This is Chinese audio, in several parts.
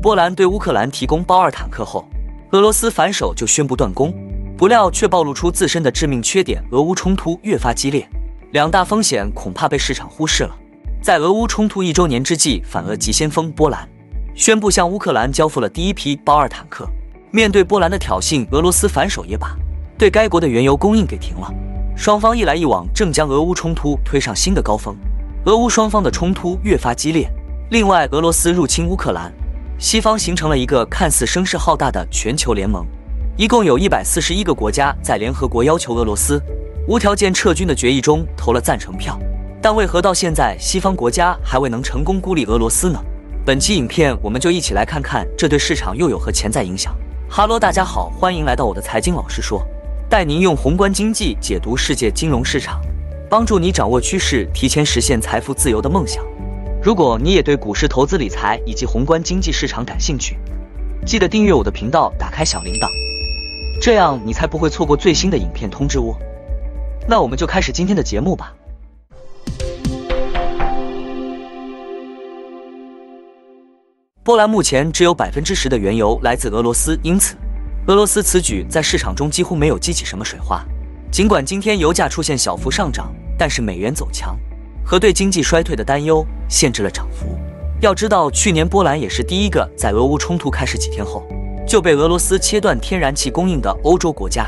波兰对乌克兰提供豹二坦克后，俄罗斯反手就宣布断供，不料却暴露出自身的致命缺点，俄乌冲突越发激烈，两大风险恐怕被市场忽视了。在俄乌冲突一周年之际，反俄急先锋波兰宣布向乌克兰交付了第一批豹二坦克。面对波兰的挑衅，俄罗斯反手也把对该国的原油供应给停了。双方一来一往，正将俄乌冲突推上新的高峰。俄乌双方的冲突越发激烈。另外，俄罗斯入侵乌克兰，西方形成了一个看似声势浩大的全球联盟，一共有一百四十一个国家在联合国要求俄罗斯无条件撤军的决议中投了赞成票。但为何到现在西方国家还未能成功孤立俄罗斯呢？本期影片我们就一起来看看这对市场又有何潜在影响。哈喽，大家好，欢迎来到我的财经老师说，带您用宏观经济解读世界金融市场。帮助你掌握趋势，提前实现财富自由的梦想。如果你也对股市投资理财以及宏观经济市场感兴趣，记得订阅我的频道，打开小铃铛，这样你才不会错过最新的影片通知哦。那我们就开始今天的节目吧。波兰目前只有百分之十的原油来自俄罗斯，因此俄罗斯此举在市场中几乎没有激起什么水花。尽管今天油价出现小幅上涨，但是美元走强和对经济衰退的担忧限制了涨幅。要知道，去年波兰也是第一个在俄乌冲突开始几天后就被俄罗斯切断天然气供应的欧洲国家，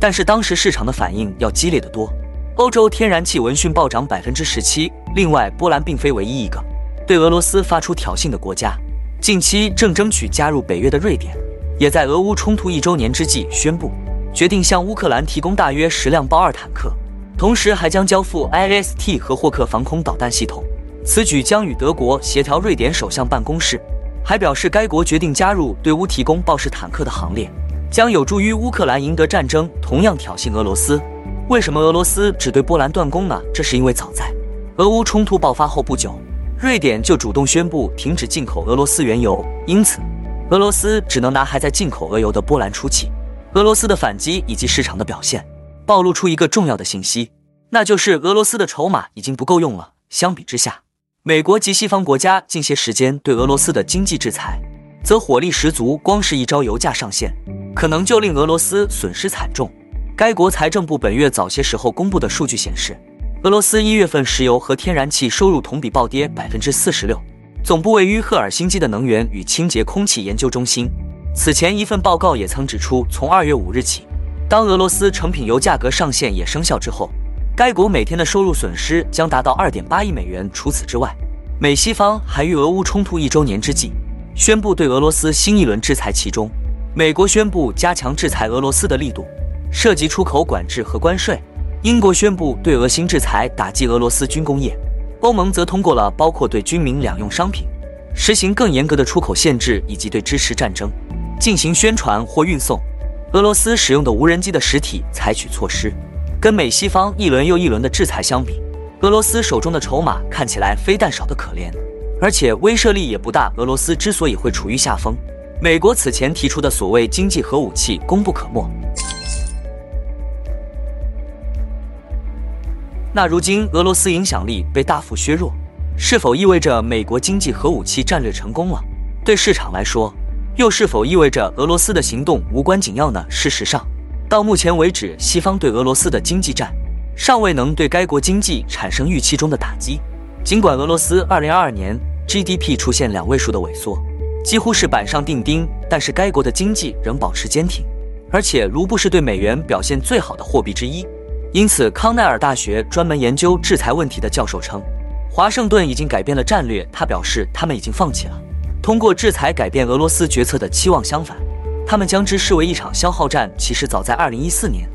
但是当时市场的反应要激烈得多，欧洲天然气闻讯暴涨百分之十七。另外，波兰并非唯一一个对俄罗斯发出挑衅的国家，近期正争取加入北约的瑞典，也在俄乌冲突一周年之际宣布。决定向乌克兰提供大约十辆豹二坦克，同时还将交付 IST 和霍克防空导弹系统。此举将与德国协调。瑞典首相办公室还表示，该国决定加入对乌提供豹式坦克的行列，将有助于乌克兰赢得战争。同样挑衅俄罗斯。为什么俄罗斯只对波兰断供呢？这是因为早在俄乌冲突爆发后不久，瑞典就主动宣布停止进口俄罗斯原油，因此俄罗斯只能拿还在进口俄油的波兰出气。俄罗斯的反击以及市场的表现，暴露出一个重要的信息，那就是俄罗斯的筹码已经不够用了。相比之下，美国及西方国家近些时间对俄罗斯的经济制裁，则火力十足。光是一招油价上限，可能就令俄罗斯损失惨重。该国财政部本月早些时候公布的数据显示，俄罗斯一月份石油和天然气收入同比暴跌百分之四十六。总部位于赫尔辛基的能源与清洁空气研究中心。此前一份报告也曾指出，从二月五日起，当俄罗斯成品油价格上限也生效之后，该国每天的收入损失将达到二点八亿美元。除此之外，美西方还于俄乌冲突一周年之际，宣布对俄罗斯新一轮制裁，其中，美国宣布加强制裁俄罗斯的力度，涉及出口管制和关税；英国宣布对俄新制裁，打击俄罗斯军工业；欧盟则通过了包括对军民两用商品实行更严格的出口限制，以及对支持战争。进行宣传或运送俄罗斯使用的无人机的实体采取措施。跟美西方一轮又一轮的制裁相比，俄罗斯手中的筹码看起来非但少得可怜，而且威慑力也不大。俄罗斯之所以会处于下风，美国此前提出的所谓经济核武器功不可没。那如今俄罗斯影响力被大幅削弱，是否意味着美国经济核武器战略成功了？对市场来说。又是否意味着俄罗斯的行动无关紧要呢？事实上，到目前为止，西方对俄罗斯的经济战尚未能对该国经济产生预期中的打击。尽管俄罗斯2022年 GDP 出现两位数的萎缩，几乎是板上钉钉，但是该国的经济仍保持坚挺，而且卢布是对美元表现最好的货币之一。因此，康奈尔大学专门研究制裁问题的教授称，华盛顿已经改变了战略。他表示，他们已经放弃了。通过制裁改变俄罗斯决策的期望相反，他们将之视为一场消耗战。其实早在2014年，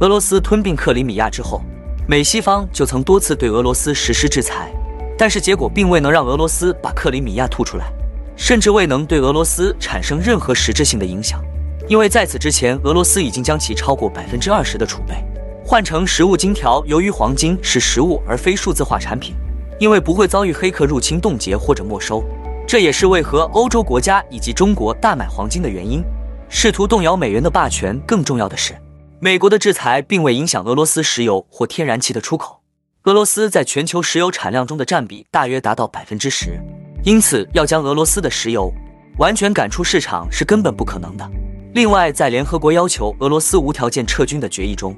俄罗斯吞并克里米亚之后，美西方就曾多次对俄罗斯实施制裁，但是结果并未能让俄罗斯把克里米亚吐出来，甚至未能对俄罗斯产生任何实质性的影响。因为在此之前，俄罗斯已经将其超过百分之二十的储备换成实物金条。由于黄金是实物而非数字化产品，因为不会遭遇黑客入侵、冻结或者没收。这也是为何欧洲国家以及中国大买黄金的原因，试图动摇美元的霸权。更重要的是，美国的制裁并未影响俄罗斯石油或天然气的出口。俄罗斯在全球石油产量中的占比大约达到百分之十，因此要将俄罗斯的石油完全赶出市场是根本不可能的。另外，在联合国要求俄罗斯无条件撤军的决议中，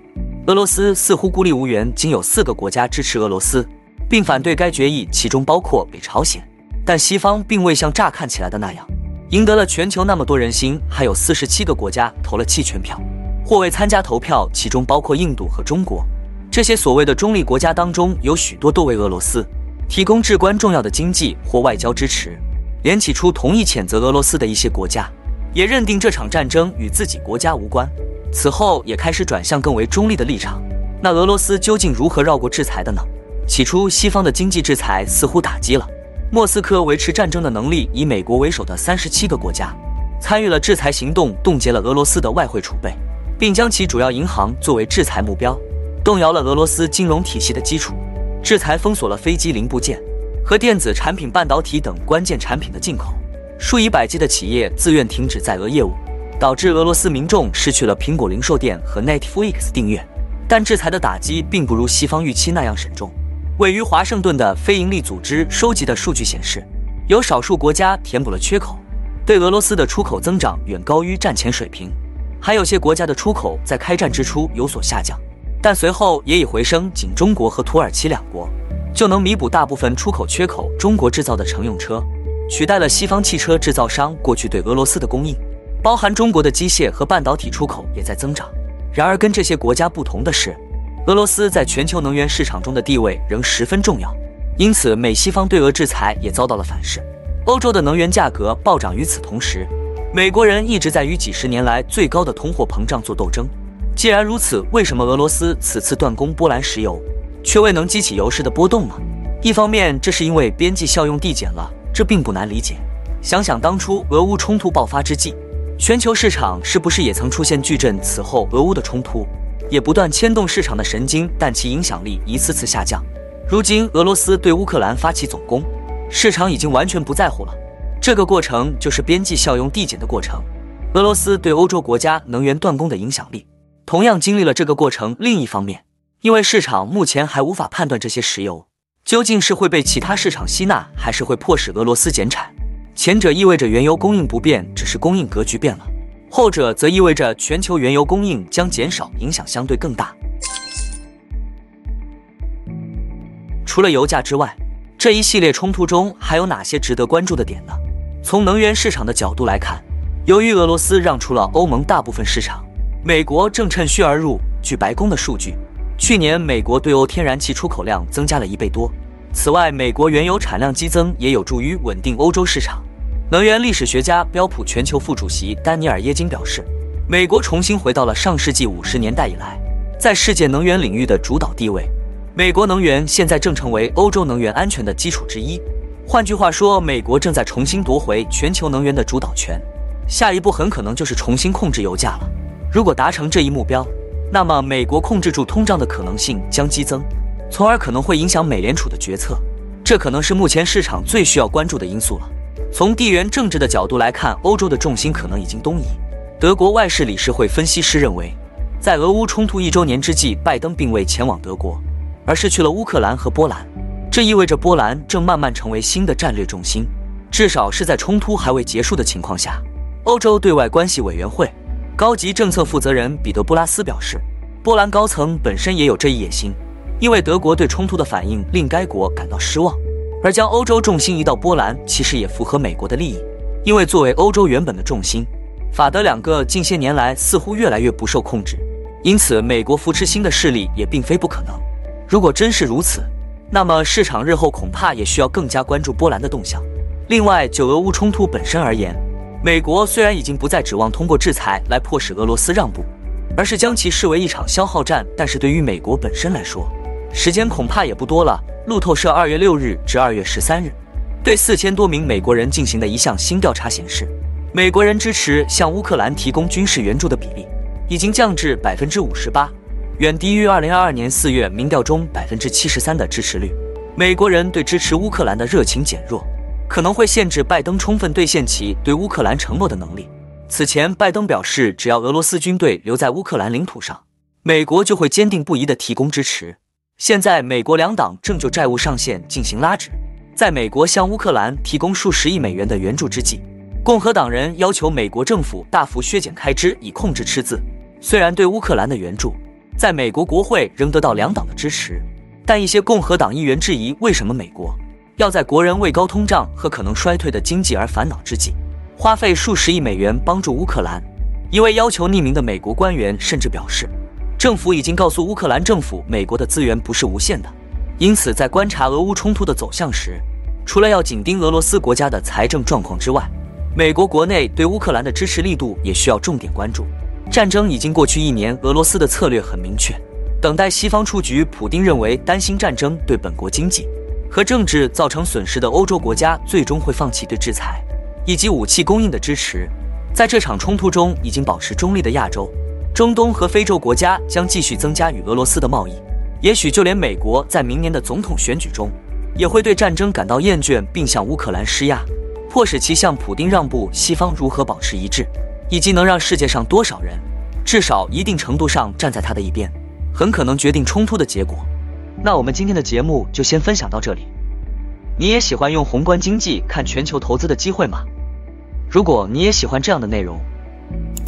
俄罗斯似乎孤立无援，仅有四个国家支持俄罗斯，并反对该决议，其中包括北朝鲜。但西方并未像乍看起来的那样，赢得了全球那么多人心，还有四十七个国家投了弃权票，或未参加投票，其中包括印度和中国。这些所谓的中立国家当中，有许多都为俄罗斯提供至关重要的经济或外交支持。连起初同意谴责俄罗斯的一些国家，也认定这场战争与自己国家无关。此后也开始转向更为中立的立场。那俄罗斯究竟如何绕过制裁的呢？起初，西方的经济制裁似乎打击了莫斯科维持战争的能力。以美国为首的三十七个国家参与了制裁行动，冻结了俄罗斯的外汇储备，并将其主要银行作为制裁目标。动摇了俄罗斯金融体系的基础，制裁封锁了飞机零部件和电子产品、半导体等关键产品的进口，数以百计的企业自愿停止在俄业务，导致俄罗斯民众失去了苹果零售店和 Netflix 订阅。但制裁的打击并不如西方预期那样慎重。位于华盛顿的非营利组织收集的数据显示，有少数国家填补了缺口，对俄罗斯的出口增长远高于战前水平，还有些国家的出口在开战之初有所下降。但随后也已回升，仅中国和土耳其两国就能弥补大部分出口缺口。中国制造的乘用车取代了西方汽车制造商过去对俄罗斯的供应，包含中国的机械和半导体出口也在增长。然而，跟这些国家不同的是，俄罗斯在全球能源市场中的地位仍十分重要，因此美西方对俄制裁也遭到了反噬。欧洲的能源价格暴涨，与此同时，美国人一直在与几十年来最高的通货膨胀做斗争。既然如此，为什么俄罗斯此次断供波兰石油，却未能激起油市的波动呢？一方面，这是因为边际效用递减了，这并不难理解。想想当初俄乌冲突爆发之际，全球市场是不是也曾出现巨震？此后，俄乌的冲突也不断牵动市场的神经，但其影响力一次次下降。如今，俄罗斯对乌克兰发起总攻，市场已经完全不在乎了。这个过程就是边际效用递减的过程。俄罗斯对欧洲国家能源断供的影响力。同样经历了这个过程。另一方面，因为市场目前还无法判断这些石油究竟是会被其他市场吸纳，还是会迫使俄罗斯减产。前者意味着原油供应不变，只是供应格局变了；后者则意味着全球原油供应将减少，影响相对更大。除了油价之外，这一系列冲突中还有哪些值得关注的点呢？从能源市场的角度来看，由于俄罗斯让出了欧盟大部分市场。美国正趁虚而入。据白宫的数据，去年美国对欧天然气出口量增加了一倍多。此外，美国原油产量激增也有助于稳定欧洲市场。能源历史学家标普全球副主席丹尼尔耶金表示，美国重新回到了上世纪五十年代以来在世界能源领域的主导地位。美国能源现在正成为欧洲能源安全的基础之一。换句话说，美国正在重新夺回全球能源的主导权。下一步很可能就是重新控制油价了。如果达成这一目标，那么美国控制住通胀的可能性将激增，从而可能会影响美联储的决策。这可能是目前市场最需要关注的因素了。从地缘政治的角度来看，欧洲的重心可能已经东移。德国外事理事会分析师认为，在俄乌冲突一周年之际，拜登并未前往德国，而是去了乌克兰和波兰。这意味着波兰正慢慢成为新的战略重心，至少是在冲突还未结束的情况下。欧洲对外关系委员会。高级政策负责人彼得·布拉斯表示，波兰高层本身也有这一野心，因为德国对冲突的反应令该国感到失望，而将欧洲重心移到波兰，其实也符合美国的利益，因为作为欧洲原本的重心，法德两个近些年来似乎越来越不受控制，因此美国扶持新的势力也并非不可能。如果真是如此，那么市场日后恐怕也需要更加关注波兰的动向。另外，就俄乌冲突本身而言，美国虽然已经不再指望通过制裁来迫使俄罗斯让步，而是将其视为一场消耗战，但是对于美国本身来说，时间恐怕也不多了。路透社二月六日至二月十三日对四千多名美国人进行的一项新调查显示，美国人支持向乌克兰提供军事援助的比例已经降至百分之五十八，远低于二零二二年四月民调中百分之七十三的支持率。美国人对支持乌克兰的热情减弱。可能会限制拜登充分兑现其对乌克兰承诺的能力。此前，拜登表示，只要俄罗斯军队留在乌克兰领土上，美国就会坚定不移地提供支持。现在，美国两党正就债务上限进行拉扯。在美国向乌克兰提供数十亿美元的援助之际，共和党人要求美国政府大幅削减开支以控制赤字。虽然对乌克兰的援助在美国国会仍得到两党的支持，但一些共和党议员质疑，为什么美国要在国人为高通胀和可能衰退的经济而烦恼之际，花费数十亿美元帮助乌克兰？一位要求匿名的美国官员甚至表示，政府已经告诉乌克兰政府，美国的资源不是无限的，因此在观察俄乌冲突的走向时，除了要紧盯俄罗斯国家的财政状况之外，美国国内对乌克兰的支持力度也需要重点关注。战争已经过去一年，俄罗斯的策略很明确，等待西方出局。普丁认为，担心战争对本国经济和政治造成损失的欧洲国家最终会放弃对制裁以及武器供应的支持。在这场冲突中，已经保持中立的亚洲、中东和非洲国家将继续增加与俄罗斯的贸易。也许就连美国在明年的总统选举中，也会对战争感到厌倦，并向乌克兰施压。迫使其向普丁让步，西方如何保持一致，以及能让世界上多少人，至少一定程度上站在他的一边，很可能决定冲突的结果。那我们今天的节目就先分享到这里。你也喜欢用宏观经济看全球投资的机会吗？如果你也喜欢这样的内容，